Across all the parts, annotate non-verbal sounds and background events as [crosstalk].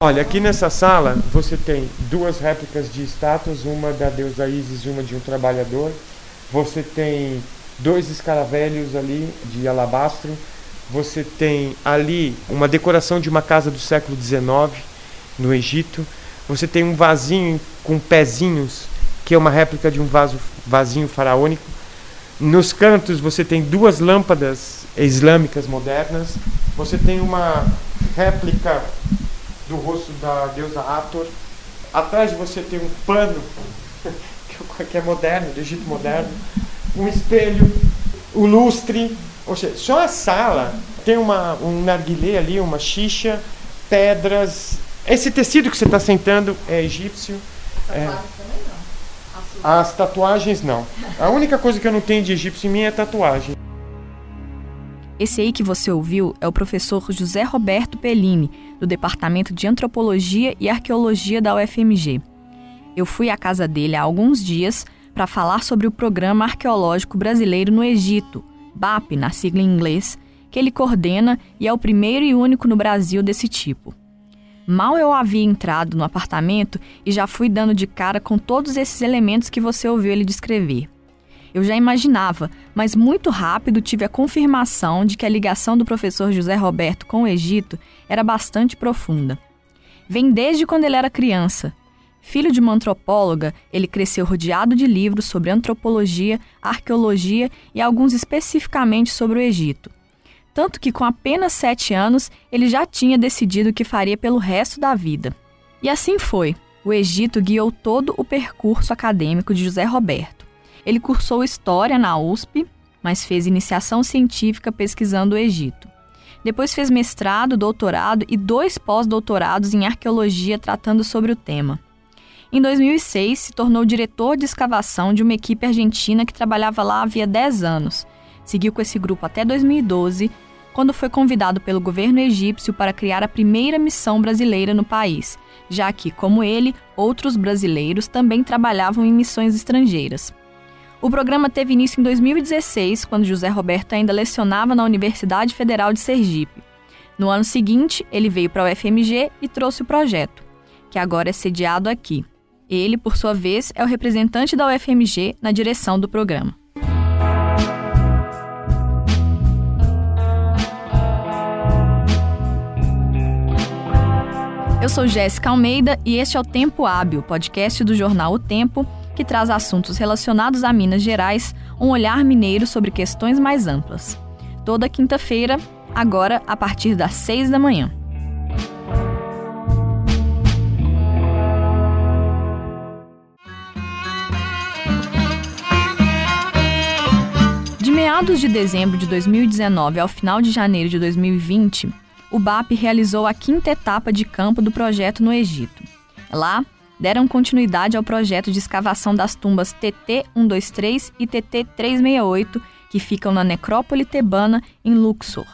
Olha, aqui nessa sala você tem duas réplicas de estátuas, uma da deusa Isis e uma de um trabalhador. Você tem dois escaravelhos ali de alabastro. Você tem ali uma decoração de uma casa do século XIX no Egito. Você tem um vasinho com pezinhos, que é uma réplica de um vaso, vasinho faraônico. Nos cantos você tem duas lâmpadas islâmicas modernas. Você tem uma réplica do rosto da deusa Hathor. Atrás de você tem um pano, [laughs] que é moderno, do Egito moderno, um espelho, o lustre, ou seja, só a sala tem uma, um narguilé ali, uma xixa, pedras. Esse tecido que você está sentando é egípcio. As é, tatuagens também não. as tatuagens não. A única coisa que eu não tenho de egípcio em mim é tatuagem. Esse aí que você ouviu é o professor José Roberto Pellini, do Departamento de Antropologia e Arqueologia da UFMG. Eu fui à casa dele há alguns dias para falar sobre o Programa Arqueológico Brasileiro no Egito, BAP, na sigla em inglês, que ele coordena e é o primeiro e único no Brasil desse tipo. Mal eu havia entrado no apartamento e já fui dando de cara com todos esses elementos que você ouviu ele descrever. Eu já imaginava, mas muito rápido tive a confirmação de que a ligação do professor José Roberto com o Egito era bastante profunda. Vem desde quando ele era criança. Filho de uma antropóloga, ele cresceu rodeado de livros sobre antropologia, arqueologia e alguns especificamente sobre o Egito. Tanto que, com apenas sete anos, ele já tinha decidido o que faria pelo resto da vida. E assim foi. O Egito guiou todo o percurso acadêmico de José Roberto. Ele cursou História na USP, mas fez iniciação científica pesquisando o Egito. Depois fez mestrado, doutorado e dois pós-doutorados em arqueologia tratando sobre o tema. Em 2006, se tornou diretor de escavação de uma equipe argentina que trabalhava lá havia 10 anos. Seguiu com esse grupo até 2012, quando foi convidado pelo governo egípcio para criar a primeira missão brasileira no país, já que, como ele, outros brasileiros também trabalhavam em missões estrangeiras. O programa teve início em 2016, quando José Roberto ainda lecionava na Universidade Federal de Sergipe. No ano seguinte, ele veio para a UFMG e trouxe o projeto, que agora é sediado aqui. Ele, por sua vez, é o representante da UFMG na direção do programa. Eu sou Jéssica Almeida e este é o Tempo Hábil, podcast do jornal O Tempo, que traz assuntos relacionados a Minas Gerais, um olhar mineiro sobre questões mais amplas. Toda quinta-feira, agora a partir das seis da manhã. De meados de dezembro de 2019 ao final de janeiro de 2020, o BAP realizou a quinta etapa de campo do projeto no Egito. Lá, deram continuidade ao projeto de escavação das tumbas TT 123 e TT 368, que ficam na necrópole tebana em Luxor.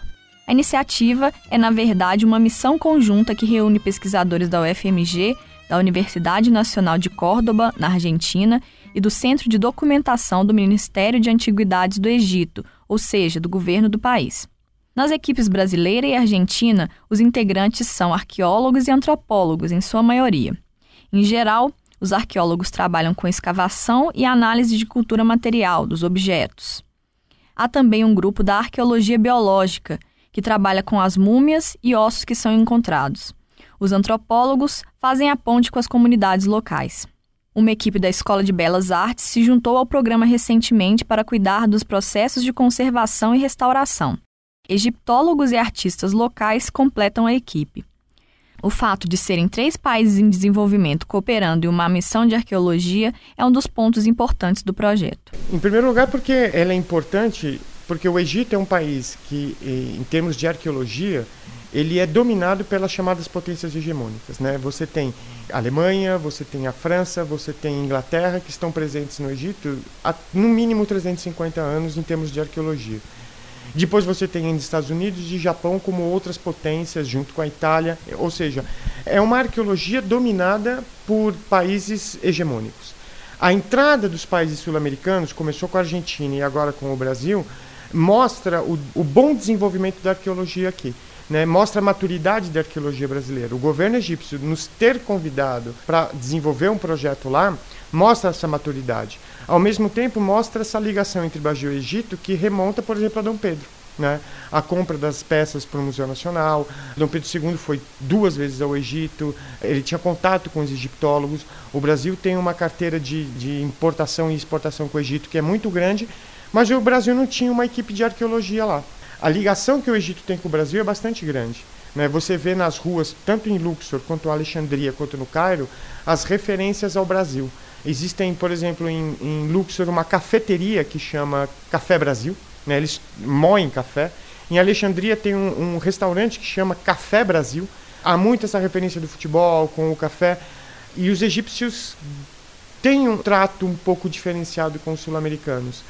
A iniciativa é, na verdade, uma missão conjunta que reúne pesquisadores da UFMG, da Universidade Nacional de Córdoba, na Argentina, e do Centro de Documentação do Ministério de Antiguidades do Egito, ou seja, do governo do país. Nas equipes brasileira e argentina, os integrantes são arqueólogos e antropólogos, em sua maioria. Em geral, os arqueólogos trabalham com escavação e análise de cultura material dos objetos. Há também um grupo da arqueologia biológica, que trabalha com as múmias e ossos que são encontrados. Os antropólogos fazem a ponte com as comunidades locais. Uma equipe da Escola de Belas Artes se juntou ao programa recentemente para cuidar dos processos de conservação e restauração. Egiptólogos e artistas locais completam a equipe. O fato de serem três países em desenvolvimento cooperando em uma missão de arqueologia é um dos pontos importantes do projeto. Em primeiro lugar, porque ela é importante, porque o Egito é um país que, em termos de arqueologia, ele é dominado pelas chamadas potências hegemônicas. Né? Você tem a Alemanha, você tem a França, você tem a Inglaterra, que estão presentes no Egito há no mínimo 350 anos em termos de arqueologia. Depois você tem os Estados Unidos e Japão como outras potências, junto com a Itália. Ou seja, é uma arqueologia dominada por países hegemônicos. A entrada dos países sul-americanos, começou com a Argentina e agora com o Brasil, mostra o, o bom desenvolvimento da arqueologia aqui. né, mostra a maturidade da arqueologia brasileira. O governo egípcio nos ter convidado para desenvolver um projeto lá mostra essa maturidade. Ao mesmo tempo, mostra essa ligação entre Brasil e Egito que remonta, por exemplo, a Dom Pedro. Né? A compra das peças para o Museu Nacional. Dom Pedro II foi duas vezes ao Egito, ele tinha contato com os egiptólogos. O Brasil tem uma carteira de, de importação e exportação com o Egito que é muito grande, mas o Brasil não tinha uma equipe de arqueologia lá. A ligação que o Egito tem com o Brasil é bastante grande. Né? Você vê nas ruas, tanto em Luxor, quanto em Alexandria, quanto no Cairo, as referências ao Brasil. Existem, por exemplo, em, em Luxor, uma cafeteria que chama Café Brasil né? Eles moem café. Em Alexandria tem um, um restaurante que chama Café Brasil. Há muito essa referência do futebol com o café. E os egípcios têm um trato um pouco diferenciado com os sul-americanos.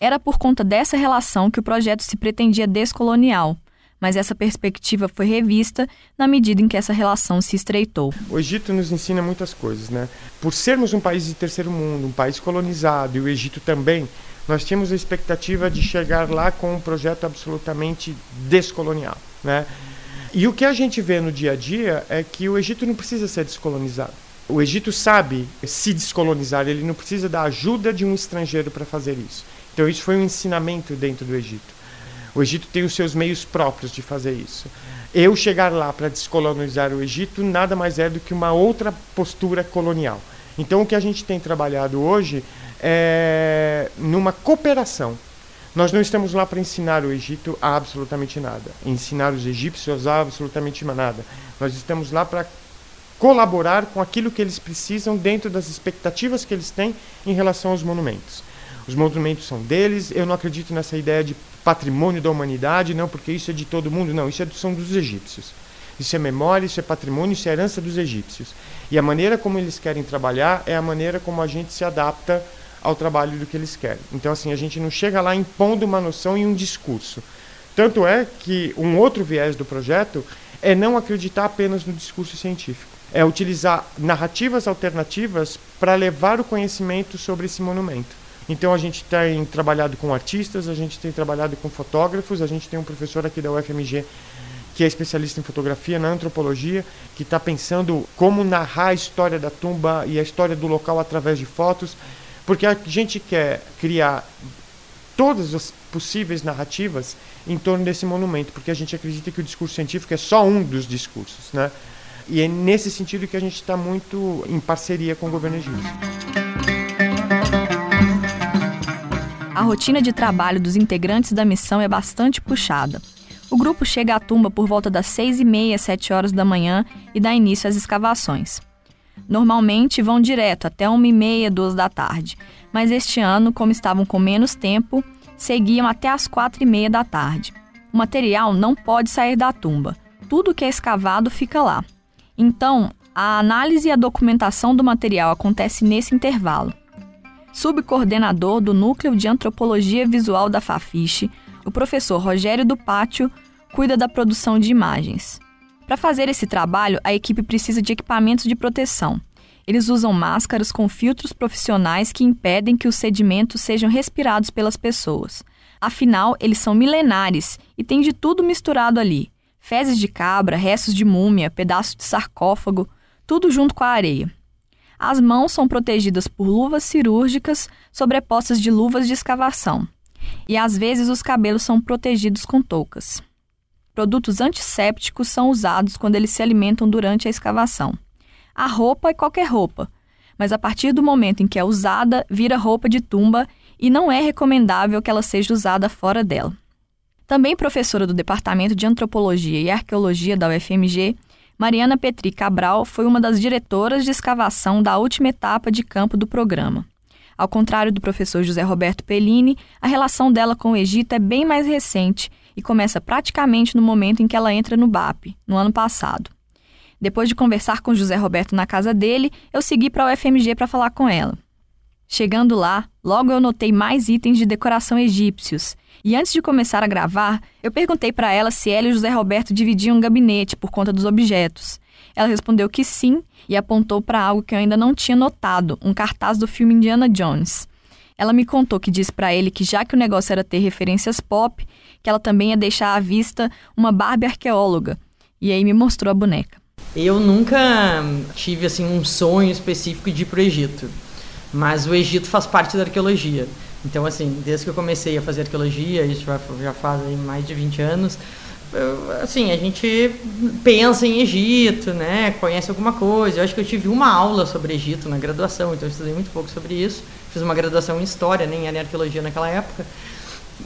Era por conta dessa relação que o projeto se pretendia descolonial, mas essa perspectiva foi revista na medida em que essa relação se estreitou. O Egito nos ensina muitas coisas, né? Por sermos um país de terceiro mundo, um país colonizado, e o Egito também, nós tínhamos a expectativa de chegar lá com um projeto absolutamente descolonial, né? E o que a gente vê no dia a dia é que o Egito não precisa ser descolonizado. O Egito sabe se descolonizar, ele não precisa da ajuda de um estrangeiro para fazer isso. Então isso foi um ensinamento dentro do Egito. O Egito tem os seus meios próprios de fazer isso. Eu chegar lá para descolonizar o Egito nada mais é do que uma outra postura colonial. Então o que a gente tem trabalhado hoje é, numa cooperação. Nós não estamos lá para ensinar o Egito a absolutamente nada, ensinar os egípcios a absolutamente nada. Nós estamos lá para colaborar com aquilo que eles precisam dentro das expectativas que eles têm em relação aos monumentos. Os monumentos são deles, eu não acredito nessa ideia de patrimônio da humanidade, não, porque isso é de todo mundo, não, isso é, são dos egípcios. Isso é memória, isso é patrimônio, isso é herança dos egípcios. E a maneira como eles querem trabalhar é a maneira como a gente se adapta ao trabalho do que eles querem. Então, assim, a gente não chega lá impondo uma noção e um discurso. Tanto é que um outro viés do projeto é não acreditar apenas no discurso científico. É utilizar narrativas alternativas para levar o conhecimento sobre esse monumento. Então a gente tem trabalhado com artistas, a gente tem trabalhado com fotógrafos, a gente tem um professor aqui da UFMG que é especialista em fotografia, na antropologia, que está pensando como narrar a história da tumba e a história do local através de fotos. Porque a gente quer criar todas as possíveis narrativas em torno desse monumento, porque a gente acredita que o discurso científico é só um dos discursos, né? E é nesse sentido que a gente está muito em parceria com o governo egípcio. A rotina de trabalho dos integrantes da missão é bastante puxada. O grupo chega à tumba por volta das seis e meia, sete horas da manhã e dá início às escavações. Normalmente vão direto até uma e meia, duas da tarde, mas este ano, como estavam com menos tempo, seguiam até as quatro e meia da tarde. O material não pode sair da tumba. Tudo que é escavado fica lá. Então, a análise e a documentação do material acontece nesse intervalo. Subcoordenador do Núcleo de Antropologia Visual da Fafiche, o professor Rogério do Pátio cuida da produção de imagens. Para fazer esse trabalho, a equipe precisa de equipamentos de proteção. Eles usam máscaras com filtros profissionais que impedem que os sedimentos sejam respirados pelas pessoas. Afinal, eles são milenares e tem de tudo misturado ali: fezes de cabra, restos de múmia, pedaços de sarcófago, tudo junto com a areia. As mãos são protegidas por luvas cirúrgicas sobrepostas de luvas de escavação. E às vezes os cabelos são protegidos com toucas. Produtos antissépticos são usados quando eles se alimentam durante a escavação. A roupa é qualquer roupa, mas a partir do momento em que é usada, vira roupa de tumba e não é recomendável que ela seja usada fora dela. Também professora do Departamento de Antropologia e Arqueologia da UFMG, Mariana Petri Cabral foi uma das diretoras de escavação da última etapa de campo do programa. Ao contrário do professor José Roberto Pellini, a relação dela com o Egito é bem mais recente e começa praticamente no momento em que ela entra no BAP, no ano passado. Depois de conversar com José Roberto na casa dele, eu segui para o UFMG para falar com ela. Chegando lá, logo eu notei mais itens de decoração egípcios. E antes de começar a gravar, eu perguntei para ela se ela e José Roberto dividiam um gabinete por conta dos objetos. Ela respondeu que sim e apontou para algo que eu ainda não tinha notado, um cartaz do filme Indiana Jones. ela me contou que disse para ele que já que o negócio era ter referências pop, que ela também ia deixar à vista uma Barbie arqueóloga. E aí me mostrou a boneca. Eu nunca tive assim um sonho específico de ir para o Egito, mas o Egito faz parte da arqueologia. Então, assim, desde que eu comecei a fazer arqueologia, isso já, já faz mais de 20 anos, assim, a gente pensa em Egito, né? Conhece alguma coisa. Eu acho que eu tive uma aula sobre Egito na graduação, então eu estudei muito pouco sobre isso. Fiz uma graduação em História, nem era em Arqueologia naquela época.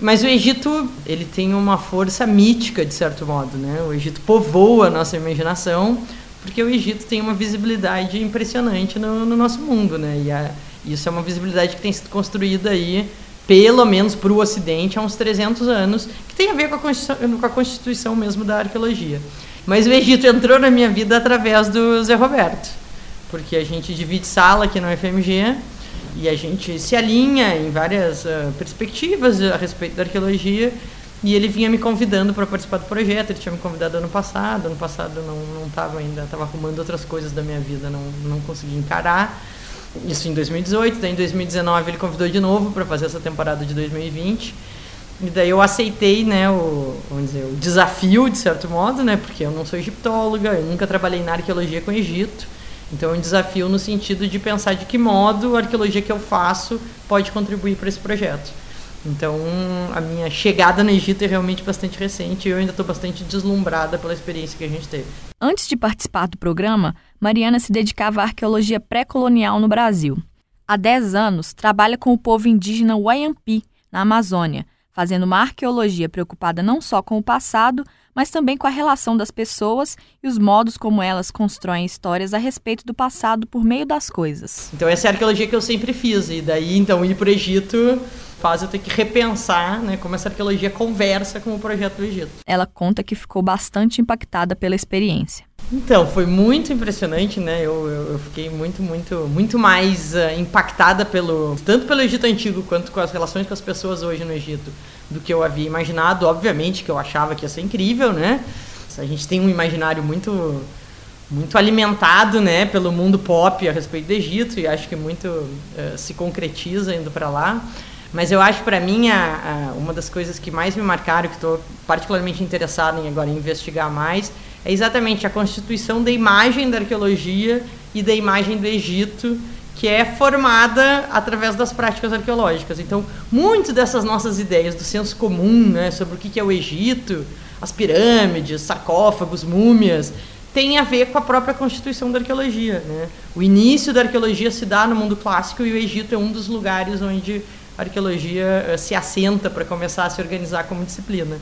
Mas o Egito, ele tem uma força mítica, de certo modo, né? O Egito povoa a nossa imaginação, porque o Egito tem uma visibilidade impressionante no, no nosso mundo, né? E a, isso é uma visibilidade que tem sido construída aí, pelo menos para o Ocidente, há uns 300 anos, que tem a ver com a, Constituição, com a Constituição mesmo da arqueologia. Mas o Egito entrou na minha vida através do Zé Roberto, porque a gente divide sala aqui no FMG e a gente se alinha em várias uh, perspectivas a respeito da arqueologia e ele vinha me convidando para participar do projeto. Ele tinha me convidado ano passado. Ano passado não estava ainda, estava arrumando outras coisas da minha vida, não não consegui encarar. Isso em 2018, daí em 2019 ele convidou de novo para fazer essa temporada de 2020. E daí eu aceitei, né, o, vamos dizer, o desafio, de certo modo, né, porque eu não sou egiptóloga, eu nunca trabalhei na arqueologia com Egito. Então é um desafio no sentido de pensar de que modo a arqueologia que eu faço pode contribuir para esse projeto. Então, a minha chegada no Egito é realmente bastante recente e eu ainda estou bastante deslumbrada pela experiência que a gente teve. Antes de participar do programa, Mariana se dedicava à arqueologia pré-colonial no Brasil. Há 10 anos, trabalha com o povo indígena Wayampi, na Amazônia, fazendo uma arqueologia preocupada não só com o passado, mas também com a relação das pessoas e os modos como elas constroem histórias a respeito do passado por meio das coisas. Então essa é a arqueologia que eu sempre fiz e daí então ir para o Egito faz eu ter que repensar né, como essa arqueologia conversa com o projeto do Egito. Ela conta que ficou bastante impactada pela experiência. Então, foi muito impressionante, né? Eu, eu, eu fiquei muito, muito, muito mais uh, impactada pelo tanto pelo Egito antigo quanto com as relações com as pessoas hoje no Egito do que eu havia imaginado. Obviamente que eu achava que ia ser incrível, né? A gente tem um imaginário muito muito alimentado, né, pelo mundo pop a respeito do Egito e acho que muito uh, se concretiza indo para lá. Mas eu acho para mim a, a, uma das coisas que mais me marcaram, que estou particularmente interessado em agora investigar mais, é exatamente a constituição da imagem da arqueologia e da imagem do Egito que é formada através das práticas arqueológicas. Então, muitas dessas nossas ideias do senso comum, né, sobre o que é o Egito, as pirâmides, sarcófagos, múmias, tem a ver com a própria constituição da arqueologia. Né? O início da arqueologia se dá no mundo clássico e o Egito é um dos lugares onde a arqueologia uh, se assenta para começar a se organizar como disciplina.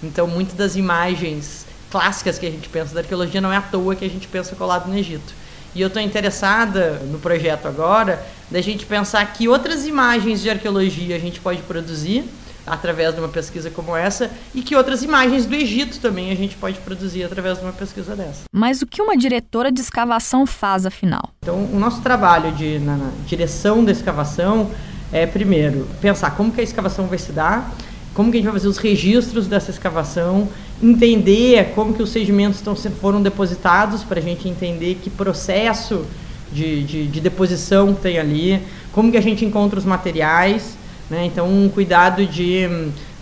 Então, muitas das imagens clássicas que a gente pensa da arqueologia não é à toa que a gente pensa colado no Egito. E eu estou interessada no projeto agora da gente pensar que outras imagens de arqueologia a gente pode produzir através de uma pesquisa como essa e que outras imagens do Egito também a gente pode produzir através de uma pesquisa dessa. Mas o que uma diretora de escavação faz afinal? Então, o nosso trabalho de, na, na direção da escavação é, primeiro, pensar como que a escavação vai se dar, como que a gente vai fazer os registros dessa escavação, entender como que os sedimentos estão, foram depositados, para a gente entender que processo de, de, de, deposição tem ali, como que a gente encontra os materiais, né? então um cuidado de,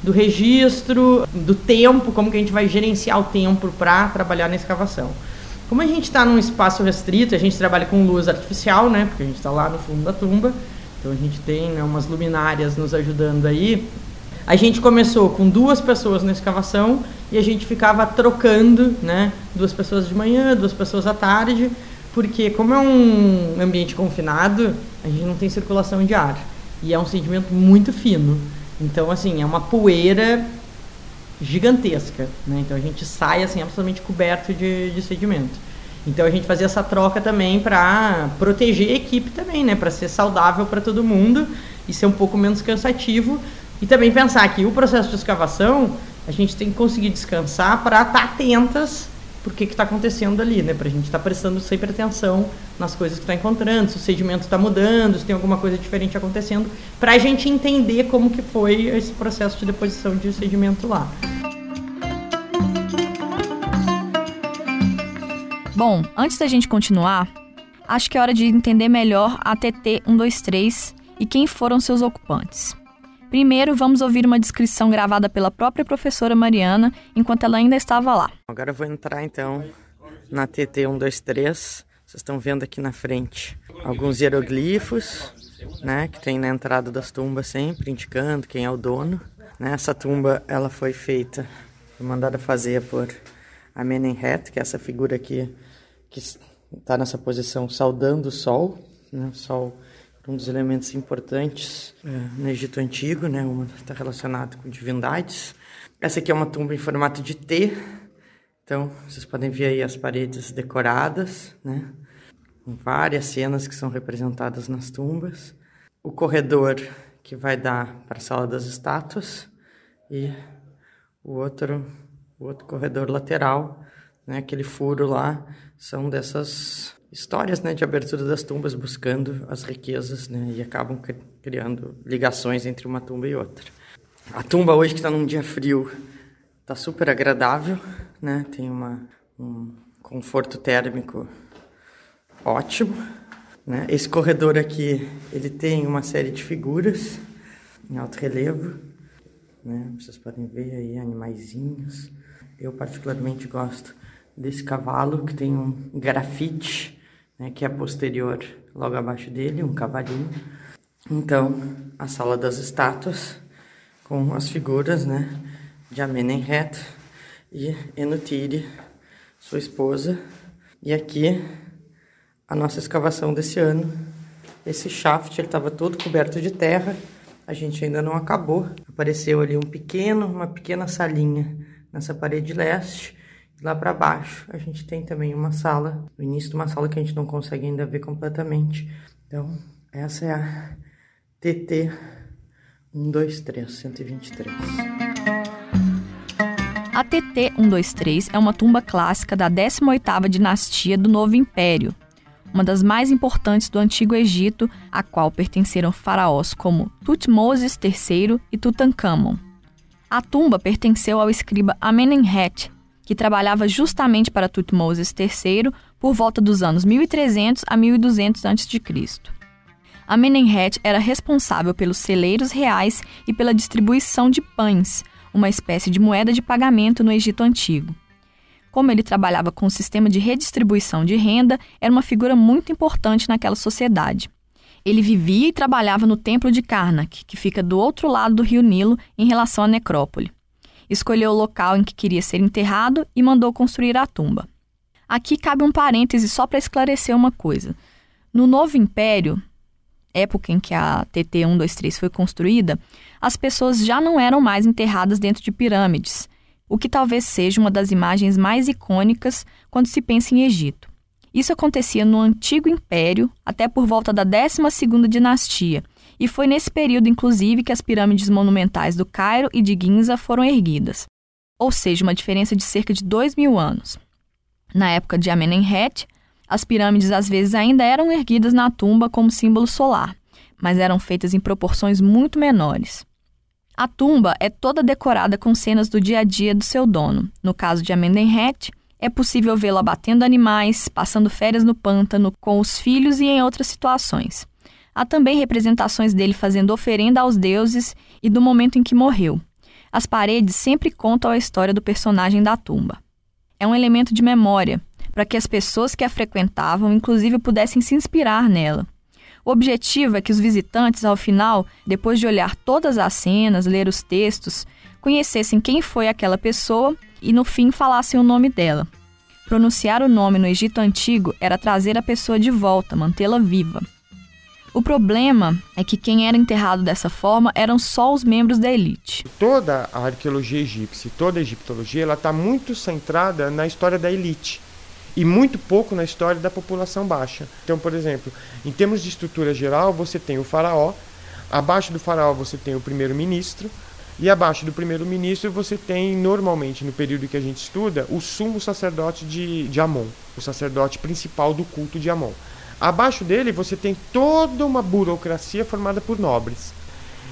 do registro, do tempo, como que a gente vai gerenciar o tempo para trabalhar na escavação. Como a gente está num espaço restrito, a gente trabalha com luz artificial, né? porque a gente está lá no fundo da tumba, então a gente tem né, umas luminárias nos ajudando aí a gente começou com duas pessoas na escavação e a gente ficava trocando, né? Duas pessoas de manhã, duas pessoas à tarde, porque como é um ambiente confinado, a gente não tem circulação de ar e é um sedimento muito fino. Então, assim, é uma poeira gigantesca, né? Então a gente sai assim absolutamente coberto de, de sedimento. Então a gente fazia essa troca também para proteger a equipe também, né? Para ser saudável para todo mundo e ser um pouco menos cansativo, e também pensar que o processo de escavação, a gente tem que conseguir descansar para estar tá atentas por que está acontecendo ali, né? Para a gente estar tá prestando sempre atenção nas coisas que está encontrando, se o sedimento está mudando, se tem alguma coisa diferente acontecendo, para a gente entender como que foi esse processo de deposição de sedimento lá. Bom, antes da gente continuar, acho que é hora de entender melhor a TT 123 e quem foram seus ocupantes. Primeiro, vamos ouvir uma descrição gravada pela própria professora Mariana enquanto ela ainda estava lá. Agora eu vou entrar então na TT 123. Vocês estão vendo aqui na frente alguns hieroglifos, né, que tem na entrada das tumbas sempre indicando quem é o dono. Né, essa tumba ela foi feita, foi mandada fazer por Amenemhet, que é essa figura aqui que está nessa posição saudando o sol, né, o sol um dos elementos importantes é, no Egito Antigo, né? Uma está relacionado com divindades. Essa aqui é uma tumba em formato de T. Então, vocês podem ver aí as paredes decoradas, né? Com várias cenas que são representadas nas tumbas. O corredor que vai dar para a sala das estátuas e o outro, o outro corredor lateral, né? Aquele furo lá são dessas histórias né, de abertura das tumbas buscando as riquezas né, e acabam criando ligações entre uma tumba e outra. A tumba hoje que está num dia frio está super agradável, né, tem uma, um conforto térmico ótimo. Né. Esse corredor aqui ele tem uma série de figuras em alto relevo, né, vocês podem ver aí animaizinhos. Eu particularmente gosto desse cavalo que tem um grafite né, que é posterior logo abaixo dele, um cavalinho. Então, a sala das estátuas com as figuras né, de Amenemhet e Enutiri, sua esposa. E aqui a nossa escavação desse ano. Esse shaft estava todo coberto de terra, a gente ainda não acabou. Apareceu ali um pequeno, uma pequena salinha nessa parede leste Lá para baixo a gente tem também uma sala, o início de uma sala que a gente não consegue ainda ver completamente. Então, essa é a TT 123, 123. A TT 123 é uma tumba clássica da 18ª dinastia do Novo Império, uma das mais importantes do Antigo Egito, a qual pertenceram faraós como Tutmoses III e Tutankhamon. A tumba pertenceu ao escriba Amenemhet, que trabalhava justamente para Tutmoses III por volta dos anos 1300 a 1200 a.C. Amenemhet era responsável pelos celeiros reais e pela distribuição de pães, uma espécie de moeda de pagamento no Egito Antigo. Como ele trabalhava com o sistema de redistribuição de renda, era uma figura muito importante naquela sociedade. Ele vivia e trabalhava no templo de Karnak, que fica do outro lado do rio Nilo em relação à necrópole escolheu o local em que queria ser enterrado e mandou construir a tumba. Aqui cabe um parêntese só para esclarecer uma coisa. No Novo Império, época em que a TT 123 foi construída, as pessoas já não eram mais enterradas dentro de pirâmides, o que talvez seja uma das imagens mais icônicas quando se pensa em Egito. Isso acontecia no Antigo Império até por volta da 12ª dinastia, e foi nesse período, inclusive, que as pirâmides monumentais do Cairo e de Ginza foram erguidas, ou seja, uma diferença de cerca de dois mil anos. Na época de Amenemhet, as pirâmides às vezes ainda eram erguidas na tumba como símbolo solar, mas eram feitas em proporções muito menores. A tumba é toda decorada com cenas do dia a dia do seu dono. No caso de Amenemhet, é possível vê-lo abatendo animais, passando férias no pântano com os filhos e em outras situações. Há também representações dele fazendo oferenda aos deuses e do momento em que morreu. As paredes sempre contam a história do personagem da tumba. É um elemento de memória, para que as pessoas que a frequentavam, inclusive, pudessem se inspirar nela. O objetivo é que os visitantes, ao final, depois de olhar todas as cenas, ler os textos, conhecessem quem foi aquela pessoa e, no fim, falassem o nome dela. Pronunciar o nome no Egito Antigo era trazer a pessoa de volta, mantê-la viva. O problema é que quem era enterrado dessa forma eram só os membros da elite. Toda a arqueologia egípcia, toda a egiptologia, ela está muito centrada na história da elite e muito pouco na história da população baixa. Então, por exemplo, em termos de estrutura geral, você tem o faraó, abaixo do faraó você tem o primeiro-ministro, e abaixo do primeiro-ministro você tem, normalmente, no período que a gente estuda, o sumo sacerdote de, de Amon, o sacerdote principal do culto de Amon. Abaixo dele você tem toda uma burocracia formada por nobres.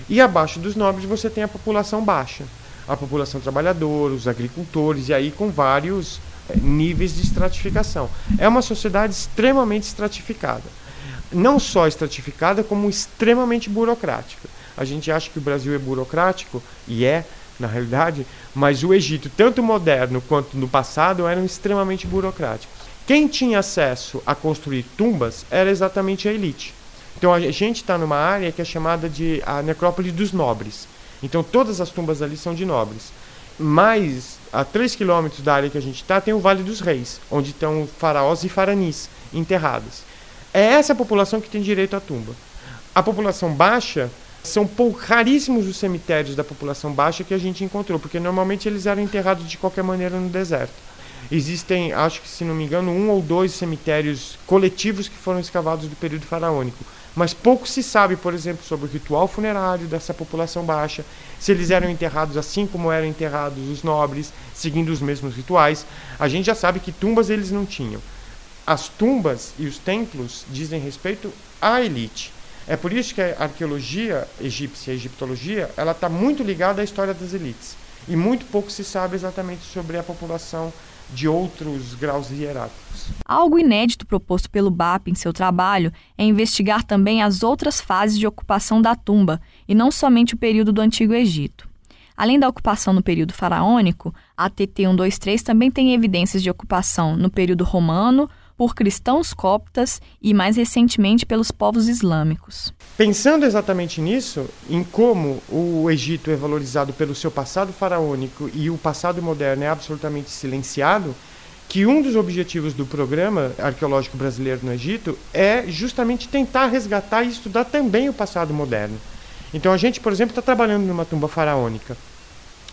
E abaixo dos nobres você tem a população baixa, a população trabalhadora, os agricultores, e aí com vários eh, níveis de estratificação. É uma sociedade extremamente estratificada. não só estratificada, como extremamente burocrática. A gente acha que o Brasil é burocrático, e é, na realidade, mas o Egito, tanto moderno quanto no passado, eram extremamente burocráticos. Quem tinha acesso a construir tumbas era exatamente a elite. Então a gente está numa área que é chamada de a necrópole dos nobres. Então todas as tumbas ali são de nobres. Mas a 3 quilômetros da área que a gente está tem o Vale dos Reis, onde estão faraós e faranis enterrados. É essa população que tem direito à tumba. A população baixa são raríssimos os cemitérios da população baixa que a gente encontrou, porque normalmente eles eram enterrados de qualquer maneira no deserto. Existem, acho que se não me engano, um ou dois cemitérios coletivos que foram escavados do período faraônico. Mas pouco se sabe, por exemplo, sobre o ritual funerário dessa população baixa, se eles eram enterrados assim como eram enterrados os nobres, seguindo os mesmos rituais. A gente já sabe que tumbas eles não tinham. As tumbas e os templos dizem respeito à elite. É por isso que a arqueologia egípcia, a egiptologia, ela está muito ligada à história das elites. E muito pouco se sabe exatamente sobre a população de outros graus hierárquicos. Algo inédito proposto pelo BAP em seu trabalho é investigar também as outras fases de ocupação da tumba, e não somente o período do Antigo Egito. Além da ocupação no período faraônico, a TT 123 também tem evidências de ocupação no período romano, por cristãos coptas e, mais recentemente, pelos povos islâmicos. Pensando exatamente nisso, em como o Egito é valorizado pelo seu passado faraônico e o passado moderno é absolutamente silenciado, que um dos objetivos do programa arqueológico brasileiro no Egito é justamente tentar resgatar e estudar também o passado moderno. Então a gente, por exemplo, está trabalhando numa tumba faraônica,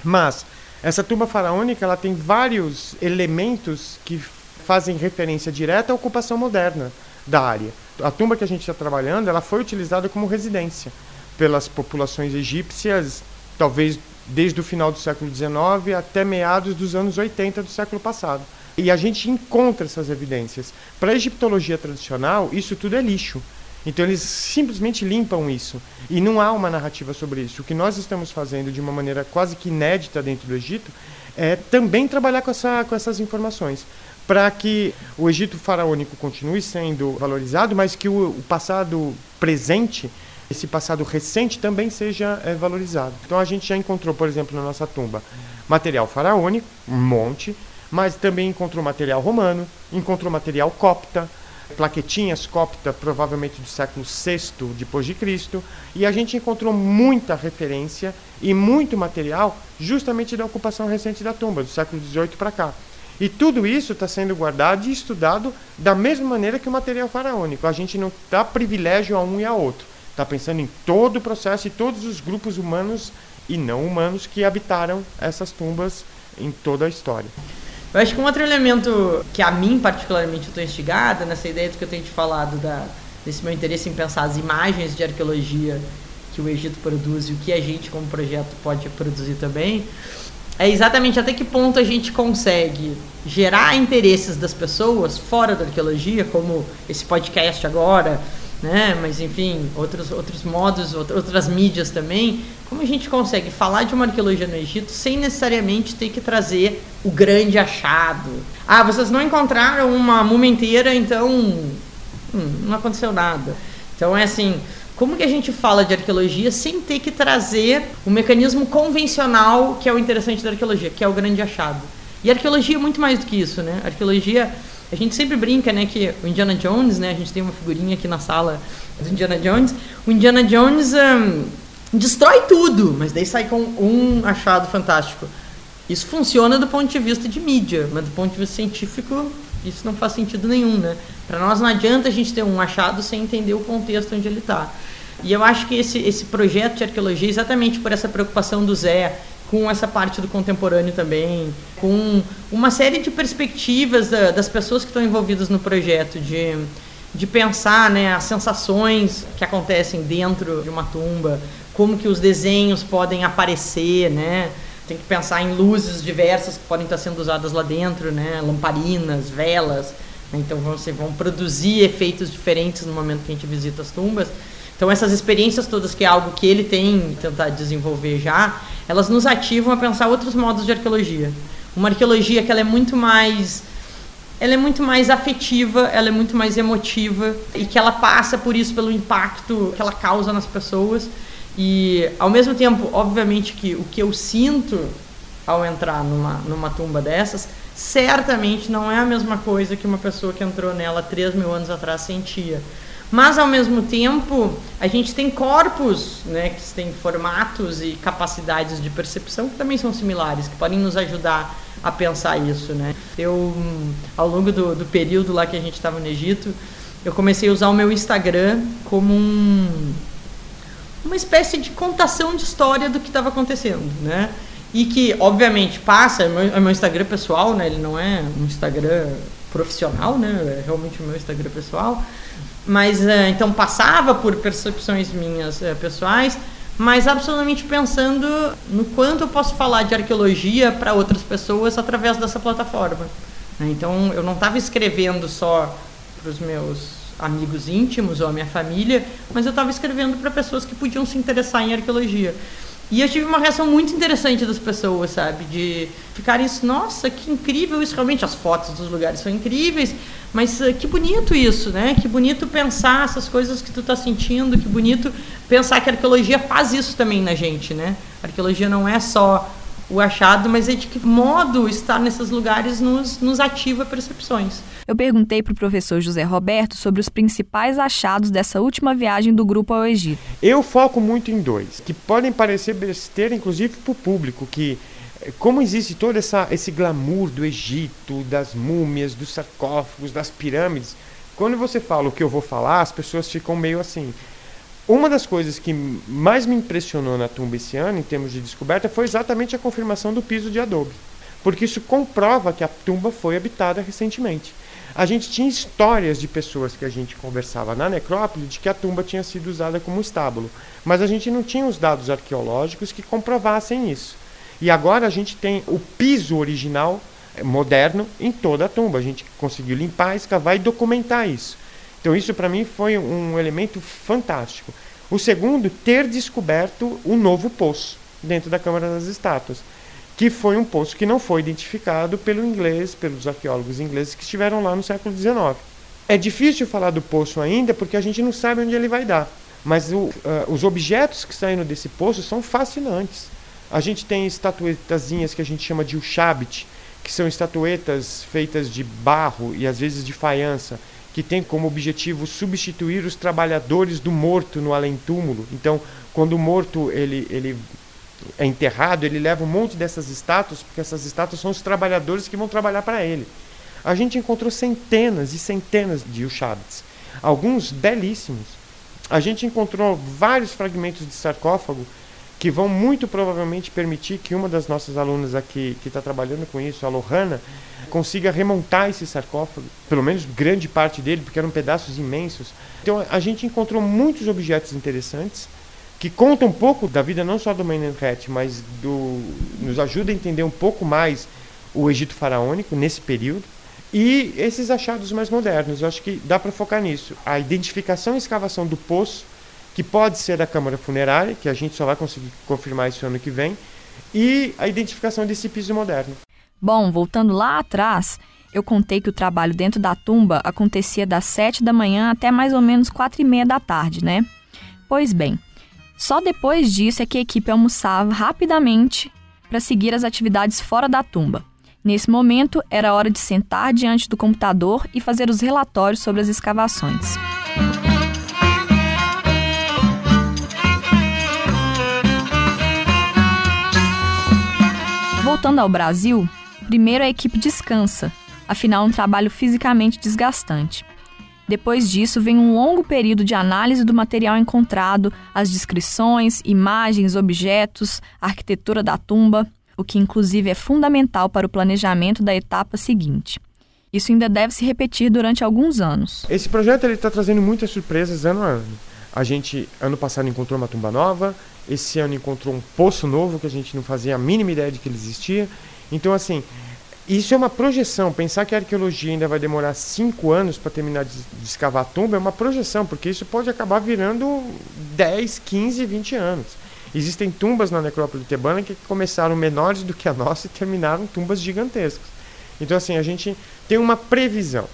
mas essa tumba faraônica ela tem vários elementos que fazem referência direta à ocupação moderna da área. A tumba que a gente está trabalhando, ela foi utilizada como residência pelas populações egípcias, talvez desde o final do século XIX até meados dos anos 80 do século passado. E a gente encontra essas evidências. Para a egiptologia tradicional, isso tudo é lixo. Então eles simplesmente limpam isso. E não há uma narrativa sobre isso. O que nós estamos fazendo de uma maneira quase que inédita dentro do Egito é também trabalhar com, essa, com essas informações para que o Egito faraônico continue sendo valorizado, mas que o, o passado presente, esse passado recente, também seja é, valorizado. Então a gente já encontrou, por exemplo, na nossa tumba, material faraônico, um monte, mas também encontrou material romano, encontrou material copta, plaquetinhas copta, provavelmente do século VI depois de Cristo, e a gente encontrou muita referência e muito material justamente da ocupação recente da tumba, do século XVIII para cá. E tudo isso está sendo guardado e estudado da mesma maneira que o material faraônico. A gente não dá privilégio a um e a outro. Está pensando em todo o processo e todos os grupos humanos e não humanos que habitaram essas tumbas em toda a história. Eu acho que um outro elemento que a mim particularmente estou instigada nessa ideia do que eu tenho te falado da, desse meu interesse em pensar as imagens de arqueologia que o Egito produz e o que a gente como projeto pode produzir também é exatamente até que ponto a gente consegue gerar interesses das pessoas fora da arqueologia, como esse podcast agora, né? Mas enfim, outros outros modos, outras mídias também. Como a gente consegue falar de uma arqueologia no Egito sem necessariamente ter que trazer o grande achado? Ah, vocês não encontraram uma múmia inteira, então hum, não aconteceu nada. Então é assim, como que a gente fala de arqueologia sem ter que trazer o mecanismo convencional que é o interessante da arqueologia, que é o grande achado? E arqueologia é muito mais do que isso, né? arqueologia, a gente sempre brinca, né, que o Indiana Jones, né, a gente tem uma figurinha aqui na sala do Indiana Jones, o Indiana Jones um, destrói tudo, mas daí sai com um achado fantástico. Isso funciona do ponto de vista de mídia, mas do ponto de vista científico, isso não faz sentido nenhum, né? Para nós não adianta a gente ter um achado sem entender o contexto onde ele está. E eu acho que esse, esse projeto de arqueologia, exatamente por essa preocupação do Zé, com essa parte do contemporâneo também, com uma série de perspectivas da, das pessoas que estão envolvidas no projeto, de, de pensar né, as sensações que acontecem dentro de uma tumba, como que os desenhos podem aparecer, né? Tem que pensar em luzes diversas que podem estar sendo usadas lá dentro, né? Lamparinas, velas. Né? Então vão, vão produzir efeitos diferentes no momento que a gente visita as tumbas. Então essas experiências todas, que é algo que ele tem tentado desenvolver já, elas nos ativam a pensar outros modos de arqueologia. Uma arqueologia que ela é muito mais ela é muito mais afetiva, ela é muito mais emotiva e que ela passa por isso pelo impacto que ela causa nas pessoas. E ao mesmo tempo, obviamente que o que eu sinto ao entrar numa, numa tumba dessas, certamente não é a mesma coisa que uma pessoa que entrou nela 3 mil anos atrás sentia. Mas ao mesmo tempo, a gente tem corpos, né, que têm formatos e capacidades de percepção que também são similares, que podem nos ajudar a pensar isso, né? Eu, ao longo do, do período lá que a gente estava no Egito, eu comecei a usar o meu Instagram como um, uma espécie de contação de história do que estava acontecendo, né? E que, obviamente, passa, é meu, é meu Instagram pessoal, né? Ele não é um Instagram profissional, né? É realmente o meu Instagram pessoal. Mas, uh, então, passava por percepções minhas uh, pessoais, mas absolutamente pensando no quanto eu posso falar de arqueologia para outras pessoas através dessa plataforma. Né? Então, eu não estava escrevendo só para os meus amigos íntimos ou a minha família, mas eu estava escrevendo para pessoas que podiam se interessar em arqueologia. E eu tive uma reação muito interessante das pessoas, sabe? De ficarem nossa, que incrível isso, realmente as fotos dos lugares são incríveis, mas uh, que bonito isso, né? Que bonito pensar essas coisas que tu está sentindo, que bonito pensar que a arqueologia faz isso também na gente, né? A arqueologia não é só o achado, mas é de que modo estar nesses lugares nos, nos ativa percepções. Eu perguntei para o professor José Roberto sobre os principais achados dessa última viagem do grupo ao Egito. Eu foco muito em dois, que podem parecer besteira, inclusive para o público, que eh, como existe todo essa, esse glamour do Egito, das múmias, dos sarcófagos, das pirâmides, quando você fala o que eu vou falar, as pessoas ficam meio assim. Uma das coisas que mais me impressionou na tumba esse ano, em termos de descoberta, foi exatamente a confirmação do piso de adobe. Porque isso comprova que a tumba foi habitada recentemente. A gente tinha histórias de pessoas que a gente conversava na necrópole de que a tumba tinha sido usada como estábulo, mas a gente não tinha os dados arqueológicos que comprovassem isso. E agora a gente tem o piso original eh, moderno em toda a tumba. A gente conseguiu limpar, escavar e documentar isso. Então isso para mim foi um elemento fantástico. O segundo, ter descoberto um novo poço dentro da Câmara das Estátuas, que foi um poço que não foi identificado pelo inglês, pelos arqueólogos ingleses que estiveram lá no século XIX. É difícil falar do poço ainda porque a gente não sabe onde ele vai dar, mas o, uh, os objetos que saíram desse poço são fascinantes. A gente tem estatuetazinhas que a gente chama de Ushabit, que são estatuetas feitas de barro e às vezes de faiança, que tem como objetivo substituir os trabalhadores do morto no além-túmulo. Então, quando o morto ele, ele é enterrado, ele leva um monte dessas estátuas, porque essas estátuas são os trabalhadores que vão trabalhar para ele. A gente encontrou centenas e centenas de Ushabits, alguns belíssimos. A gente encontrou vários fragmentos de sarcófago que vão muito provavelmente permitir que uma das nossas alunas aqui que está trabalhando com isso, a Lohana, consiga remontar esse sarcófago, pelo menos grande parte dele, porque eram pedaços imensos. Então a gente encontrou muitos objetos interessantes que contam um pouco da vida não só do Menenhet, mas do, nos ajuda a entender um pouco mais o Egito faraônico nesse período. E esses achados mais modernos, eu acho que dá para focar nisso. A identificação e escavação do poço, que pode ser da Câmara Funerária, que a gente só vai conseguir confirmar isso ano que vem, e a identificação desse piso moderno. Bom, voltando lá atrás, eu contei que o trabalho dentro da tumba acontecia das 7 da manhã até mais ou menos 4 e meia da tarde, né? Pois bem, só depois disso é que a equipe almoçava rapidamente para seguir as atividades fora da tumba. Nesse momento, era hora de sentar diante do computador e fazer os relatórios sobre as escavações. Voltando ao Brasil, Primeiro, a equipe descansa, afinal, um trabalho fisicamente desgastante. Depois disso, vem um longo período de análise do material encontrado, as descrições, imagens, objetos, arquitetura da tumba, o que inclusive é fundamental para o planejamento da etapa seguinte. Isso ainda deve se repetir durante alguns anos. Esse projeto está trazendo muitas surpresas ano a ano. A gente, ano passado, encontrou uma tumba nova, esse ano encontrou um poço novo que a gente não fazia a mínima ideia de que ele existia. Então, assim, isso é uma projeção. Pensar que a arqueologia ainda vai demorar cinco anos para terminar de, de, escavar a tumba é uma projeção, porque isso pode acabar virando 10, 15, 20 anos. Existem tumbas na necrópole tebana que começaram menores do que a nossa e terminaram tumbas gigantescas. Então, assim, a gente tem uma previsão.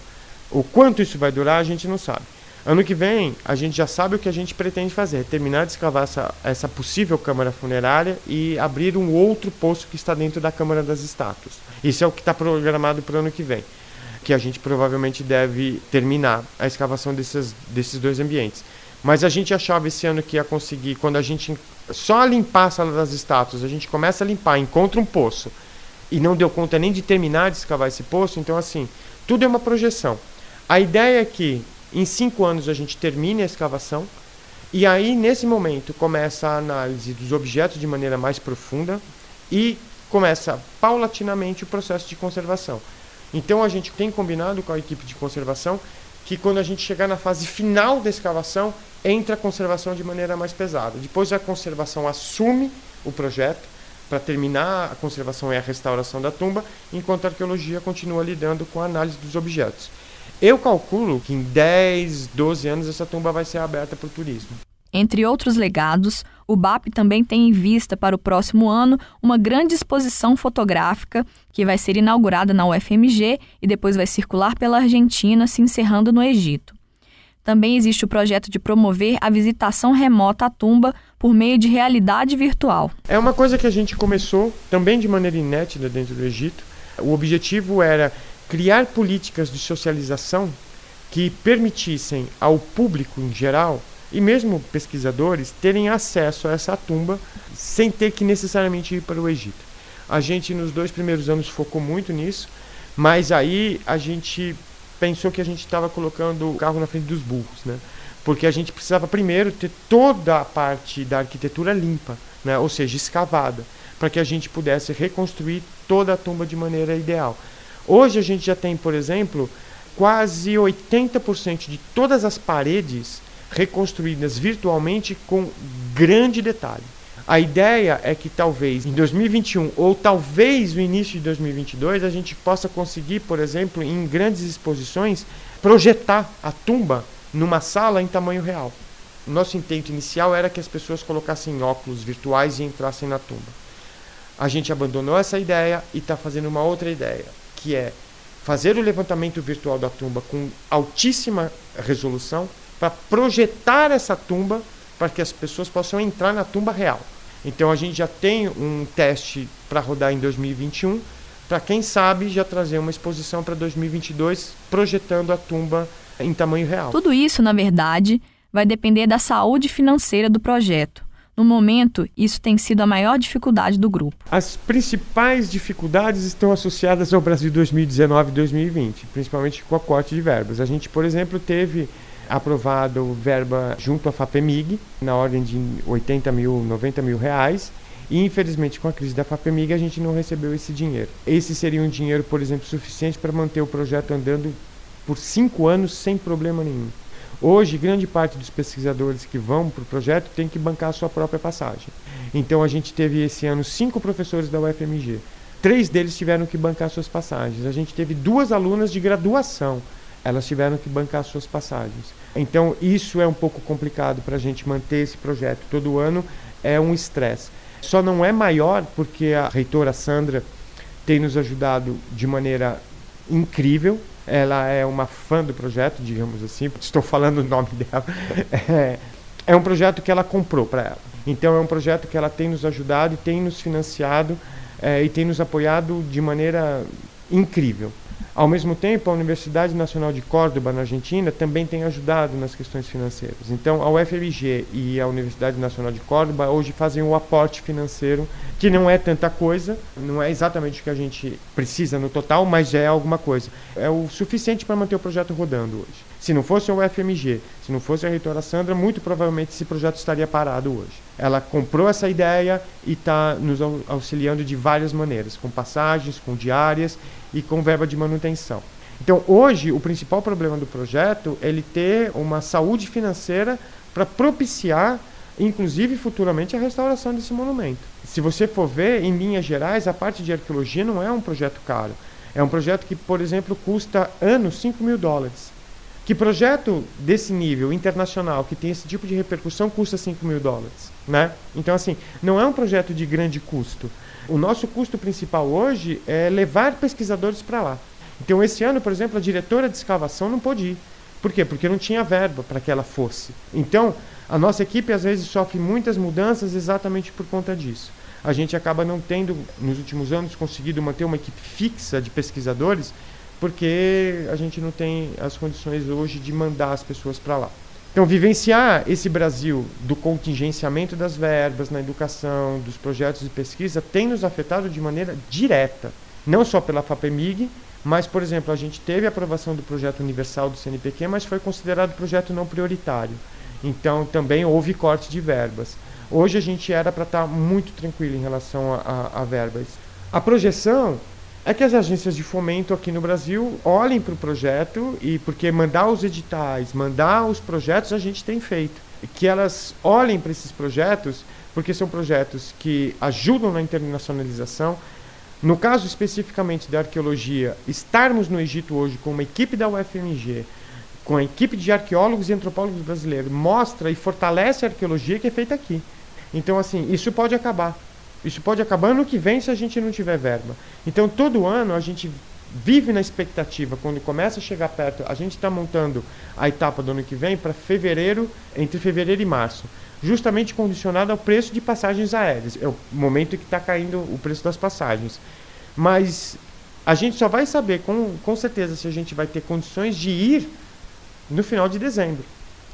O quanto isso vai durar, a gente não sabe. Ano que vem, a gente já sabe o que a gente pretende fazer: terminar de escavar essa, essa possível câmara funerária e abrir um outro poço que está dentro da Câmara das Estátuas. Isso é o que está programado para o ano que vem, que a gente provavelmente deve terminar a escavação desses, desses dois ambientes. Mas a gente achava esse ano que ia conseguir, quando a gente só limpar a sala das estátuas, a gente começa a limpar, encontra um poço e não deu conta nem de terminar de escavar esse poço, então assim, tudo é uma projeção. A ideia é que em cinco anos a gente termine a escavação e aí nesse momento começa a análise dos objetos de maneira mais profunda e começa paulatinamente o processo de conservação. Então a gente tem combinado com a equipe de conservação que quando a gente chegar na fase final da escavação, entra a conservação de maneira mais pesada. Depois a conservação assume o projeto para terminar a conservação e a restauração da tumba, enquanto a arqueologia continua lidando com a análise dos objetos. Eu calculo que em 10, 12 anos essa tumba vai ser aberta para o turismo. Entre outros legados, o BAP também tem em vista para o próximo ano uma grande exposição fotográfica que vai ser inaugurada na UFMG e depois vai circular pela Argentina, se encerrando no Egito. Também existe o projeto de promover a visitação remota à tumba por meio de realidade virtual. É uma coisa que a gente começou também de maneira inédita dentro do Egito. O objetivo era criar políticas de socialização que permitissem ao público em geral e mesmo pesquisadores terem acesso a essa tumba sem ter que necessariamente ir para o Egito. A gente nos dois primeiros anos focou muito nisso, mas aí a gente pensou que a gente estava colocando o carro na frente dos burros, né? Porque a gente precisava primeiro ter toda a parte da arquitetura limpa, né? Ou seja, escavada, para que a gente pudesse reconstruir toda a tumba de maneira ideal. Hoje a gente já tem, por exemplo, quase 80% de todas as paredes reconstruídas virtualmente com grande detalhe. A ideia é que talvez em 2021 ou talvez no início de 2022 a gente possa conseguir, por exemplo, em grandes exposições, projetar a tumba numa sala em tamanho real. O nosso intento inicial era que as pessoas colocassem óculos virtuais e entrassem na tumba. A gente abandonou essa ideia e está fazendo uma outra ideia, que é fazer o levantamento virtual da tumba com altíssima resolução para projetar essa tumba para que as pessoas possam entrar na tumba real. Então a gente já tem um teste para rodar em 2021, para quem sabe já trazer uma exposição para 2022 projetando a tumba em tamanho real. Tudo isso, na verdade, vai depender da saúde financeira do projeto. No momento, isso tem sido a maior dificuldade do grupo. As principais dificuldades estão associadas ao Brasil 2019 e 2020, principalmente com a corte de verbas. A gente, por exemplo, teve aprovado verba junto à FAPEMIG, na ordem de 80 mil, 90 mil reais. E infelizmente com a crise da FAPEMIG a gente não recebeu esse dinheiro. Esse seria um dinheiro, por exemplo, suficiente para manter o projeto andando por cinco anos sem problema nenhum. Hoje, grande parte dos pesquisadores que vão para o projeto tem que bancar a sua própria passagem. Então, a gente teve esse ano cinco professores da UFMG. Três deles tiveram que bancar suas passagens. A gente teve duas alunas de graduação. Elas tiveram que bancar suas passagens. Então, isso é um pouco complicado para a gente manter esse projeto todo ano, é um estresse. Só não é maior porque a reitora Sandra tem nos ajudado de maneira incrível. Ela é uma fã do projeto, digamos assim, estou falando o nome dela. É, é um projeto que ela comprou para ela. Então, é um projeto que ela tem nos ajudado e tem nos financiado é, e tem nos apoiado de maneira incrível. Ao mesmo tempo, a Universidade Nacional de Córdoba, na Argentina, também tem ajudado nas questões financeiras. Então, a UFMG e a Universidade Nacional de Córdoba hoje fazem um aporte financeiro que não é tanta coisa, não é exatamente o que a gente precisa no total, mas é alguma coisa. É o suficiente para manter o projeto rodando hoje. Se não fosse a UFMG, se não fosse a reitora Sandra, muito provavelmente esse projeto estaria parado hoje. Ela comprou essa ideia e está nos auxiliando de várias maneiras, com passagens, com diárias e com verba de manutenção. Então, hoje, o principal problema do projeto é ele ter uma saúde financeira para propiciar, inclusive futuramente, a restauração desse monumento. Se você for ver, em linhas gerais, a parte de arqueologia não é um projeto caro. É um projeto que, por exemplo, custa anos 5 mil dólares. Que projeto desse nível internacional, que tem esse tipo de repercussão, custa 5 mil dólares? Né? Então, assim, não é um projeto de grande custo. O nosso custo principal hoje é levar pesquisadores para lá. Então, esse ano, por exemplo, a diretora de escavação não pôde ir. Por quê? Porque não tinha verba para que ela fosse. Então, a nossa equipe às vezes sofre muitas mudanças exatamente por conta disso. A gente acaba não tendo, nos últimos anos, conseguido manter uma equipe fixa de pesquisadores, porque a gente não tem as condições hoje de mandar as pessoas para lá. Então, vivenciar esse Brasil do contingenciamento das verbas na educação, dos projetos de pesquisa, tem nos afetado de maneira direta, não só pela FAPEMIG, mas, por exemplo, a gente teve a aprovação do projeto universal do CNPq, mas foi considerado projeto não prioritário. Então, também houve corte de verbas. Hoje a gente era para estar tá muito tranquilo em relação a, a, a verbas. A projeção é que as agências de fomento aqui no Brasil olhem para o projeto e porque mandar os editais, mandar os projetos a gente tem feito. Que elas olhem para esses projetos, porque são projetos que ajudam na internacionalização. No caso especificamente da arqueologia, estarmos no Egito hoje com uma equipe da UFMG, com a equipe de arqueólogos e antropólogos brasileiros, mostra e fortalece a arqueologia que é feita aqui. Então, assim, isso pode acabar. Isso pode acabar ano que vem se a gente não tiver verba. Então, todo ano a gente vive na expectativa, quando começa a chegar perto, a gente está montando a etapa do ano que vem para fevereiro, entre fevereiro e março, justamente condicionado ao preço de passagens aéreas. É o momento que está caindo o preço das passagens. Mas a gente só vai saber com, com certeza se a gente vai ter condições de ir no final de dezembro,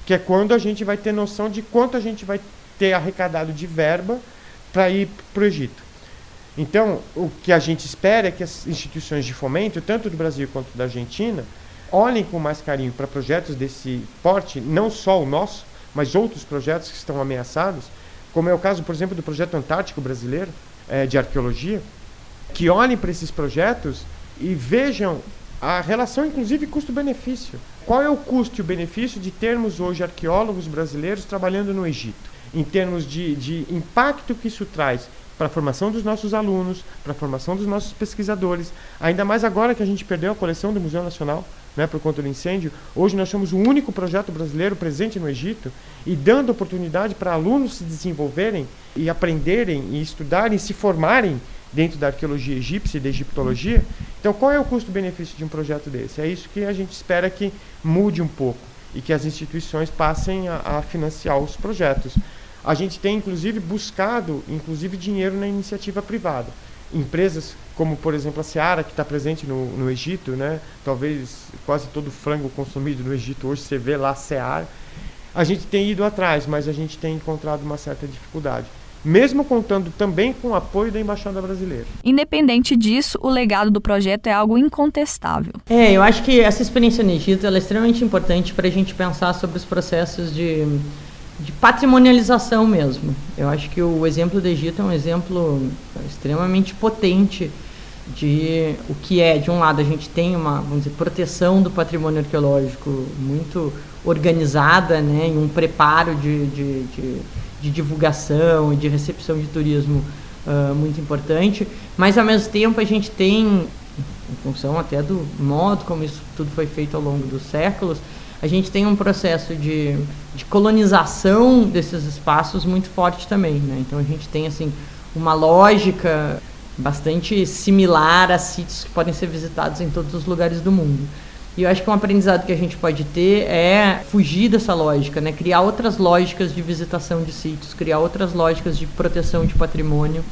que é quando a gente vai ter noção de quanto a gente vai ter arrecadado de verba para ir para o Egito. Então, o que a gente espera é que as instituições de fomento, tanto do Brasil quanto da Argentina, olhem com mais carinho para projetos desse porte, não só o nosso, mas outros projetos que estão ameaçados, como é o caso, por exemplo, do projeto Antártico Brasileiro é, de Arqueologia, que olhem para esses projetos e vejam a relação, inclusive, custo-benefício. Qual é o custo e o benefício de termos hoje arqueólogos brasileiros trabalhando no Egito? Em termos de, de impacto que isso traz para a formação dos nossos alunos, para a formação dos nossos pesquisadores. Ainda mais agora que a gente perdeu a coleção do Museu Nacional, né, por conta do incêndio. Hoje nós somos o único projeto brasileiro presente no Egito e dando oportunidade para alunos se desenvolverem e aprenderem e estudarem, se formarem dentro da arqueologia egípcia e da egiptologia. Então, qual é o custo-benefício de um projeto desse? É isso que a gente espera que mude um pouco e que as instituições passem a, a financiar os projetos. A gente tem, inclusive, buscado inclusive dinheiro na iniciativa privada. Empresas como, por exemplo, a Seara, que está presente no, no Egito, né? talvez quase todo frango consumido no Egito hoje você vê lá Seara. A gente tem ido atrás, mas a gente tem encontrado uma certa dificuldade mesmo contando também com o apoio da Embaixada Brasileira. Independente disso, o legado do projeto é algo incontestável. É, eu acho que essa experiência no Egito é extremamente importante para a gente pensar sobre os processos de de patrimonialização mesmo. Eu acho que o exemplo do Egito é um exemplo extremamente potente de o que é, de um lado, a gente tem uma vamos dizer, proteção do patrimônio arqueológico muito organizada, né, um preparo de, de, de, de divulgação e de recepção de turismo uh, muito importante, mas ao mesmo tempo a gente tem, em função até do modo como isso tudo foi feito ao longo dos séculos, a gente tem um processo de, de colonização desses espaços muito forte também, né? Então a gente tem assim uma lógica bastante similar a sítios que podem ser visitados em todos os lugares do mundo. E eu acho que um aprendizado que a gente pode ter é fugir dessa lógica, né? criar outras lógicas de visitação de sítios, criar outras lógicas de proteção de patrimônio.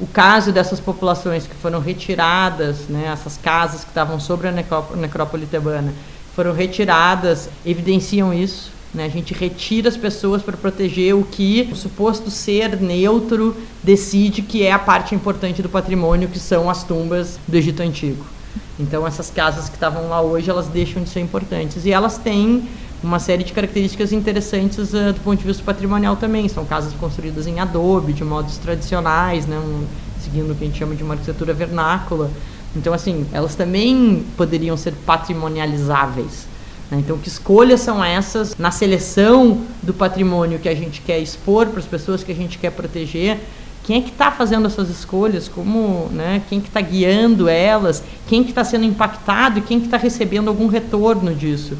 O caso dessas populações que foram retiradas, né? essas casas que estavam sobre a necrópole tebana, foram retiradas evidenciam isso. Né? A gente retira as pessoas para proteger o que o suposto ser neutro decide que é a parte importante do patrimônio, que são as tumbas do Egito Antigo. Então essas casas que estavam lá hoje, elas deixam de ser importantes. E elas têm uma série de características interessantes uh, do ponto de vista patrimonial também. São casas construídas em adobe, de modos tradicionais, né? Um, seguindo o que a gente chama de uma arquitetura vernácula. Então, assim, elas também poderiam ser patrimonializáveis. Né? Então, que escolhas são essas na seleção do patrimônio que a gente quer expor para as pessoas que a gente quer proteger? Quem é que está fazendo essas escolhas? Como, né? Quem que está guiando elas? Quem que está sendo impactado e quem que está recebendo algum retorno disso?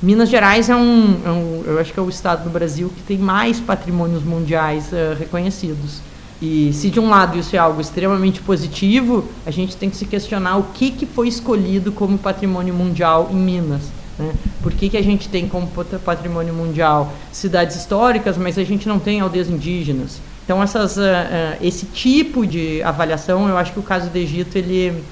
Minas Gerais é um, é um, eu acho que é o estado do Brasil que tem mais patrimônios mundiais uh, reconhecidos. E se de um lado isso é algo extremamente positivo, a gente tem que se questionar o que, que foi escolhido como patrimônio mundial em Minas. Né? Por que, que a gente tem como patrimônio mundial cidades históricas, mas a gente não tem aldeias indígenas? Então essas, uh, uh, esse tipo de avaliação, eu acho que o caso do Egito, ele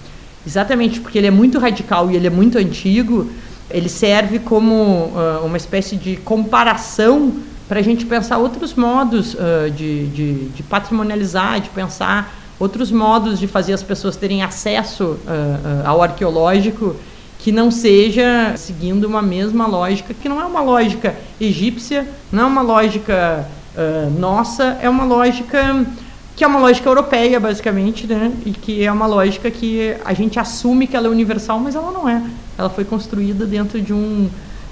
exatamente porque ele é muito radical e ele é muito antigo, ele serve como uh, uma espécie de comparação para a gente pensar outros modos uh, de, de, de, patrimonializar, de pensar outros modos de fazer as pessoas terem acesso uh, uh, ao arqueológico que não seja seguindo uma mesma lógica, que não é uma lógica egípcia, não é uma lógica nossa, é uma lógica que é uma lógica europeia, basicamente, né? e que é uma lógica que a gente assume que ela é universal, mas ela não é. Ela foi construída dentro de um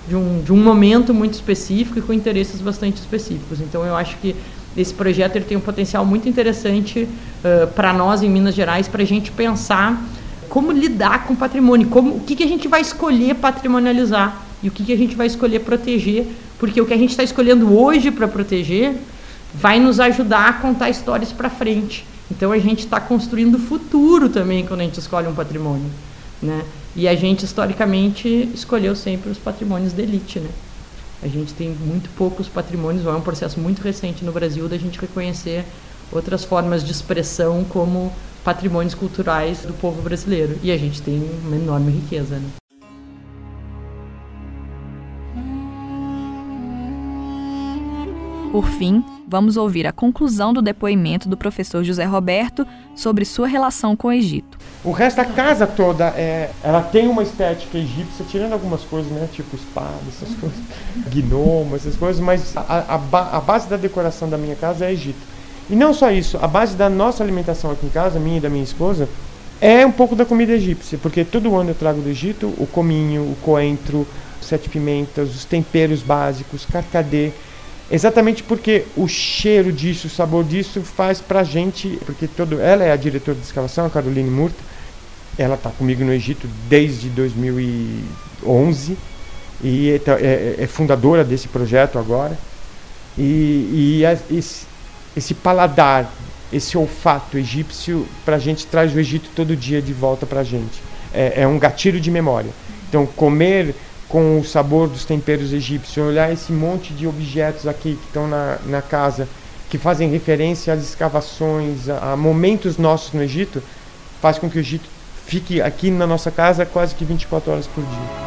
de um, de um momento muito específico e com interesses bastante específicos. Então, eu acho que esse projeto ele tem um potencial muito interessante uh, para nós em Minas Gerais, para a gente pensar como lidar com patrimônio, como, o que, que a gente vai escolher patrimonializar e o que, que a gente vai escolher proteger, porque o que a gente está escolhendo hoje para proteger vai nos ajudar a contar histórias para frente. Então a gente está construindo o futuro também quando a gente escolhe um patrimônio, né? E a gente, historicamente, escolheu sempre os patrimônios de elite, né? A gente tem muito poucos patrimônios, é um processo muito recente no Brasil da gente reconhecer outras formas de expressão como patrimônios culturais do povo brasileiro. E a gente tem uma enorme riqueza, né? Por fim, vamos ouvir a conclusão do depoimento do professor José Roberto sobre sua relação com o Egito. O resto da casa toda, é, ela tem uma estética egípcia, tirando algumas coisas, né? Tipo espada, essas [laughs] coisas, gnomo, essas coisas, mas a, a, a base da decoração da minha casa é Egito. E não só isso, a base da nossa alimentação aqui em casa, minha e da minha esposa, é um pouco da comida egípcia, porque todo ano eu trago do Egito o cominho, o coentro, sete pimentas, os temperos básicos, carcadê, Exatamente porque o cheiro disso, o sabor disso faz pra gente, porque todo, ela é a diretora de escavação, a Caroline Murta, ela está comigo no Egito desde 2011 e é, é, é fundadora desse projeto agora. E, e a, esse, esse paladar, esse olfato egípcio, para a gente traz o Egito todo dia de volta para a gente. É, é um gatilho de memória. Então, comer com o sabor dos temperos egípcios, olhar esse monte de objetos aqui que estão na, na casa, que fazem referência às escavações, a, a momentos nossos no Egito, faz com que o Egito fique aqui na nossa casa quase que 24 horas por dia.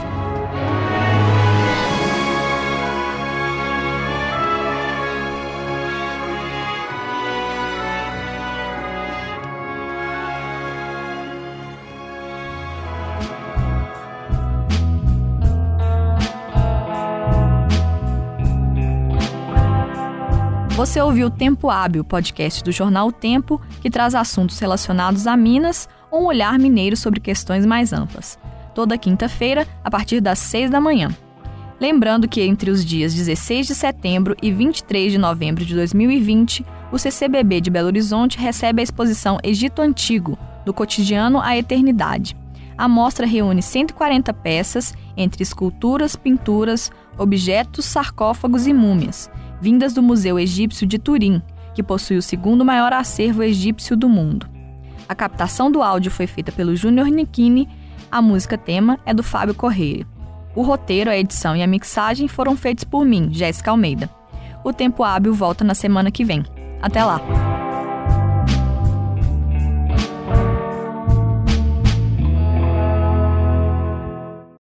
Você ouviu Tempo Hábil, podcast do jornal o Tempo, que traz assuntos relacionados a Minas um olhar mineiro sobre questões mais amplas. Toda quinta-feira, a partir das 6 da manhã. Lembrando que entre os dias 16 de setembro e 23 de novembro de 2020, o CCBB de Belo Horizonte recebe a exposição Egito Antigo, do cotidiano à eternidade. A mostra reúne 140 peças, entre esculturas, pinturas, objetos, sarcófagos e múmias, vindas do Museu Egípcio de Turim, que possui o segundo maior acervo egípcio do mundo. A captação do áudio foi feita pelo Júnior Nikini, a música tema é do Fábio Correia. O roteiro, a edição e a mixagem foram feitos por mim, Jéssica Almeida. O Tempo Hábil volta na semana que vem. Até lá!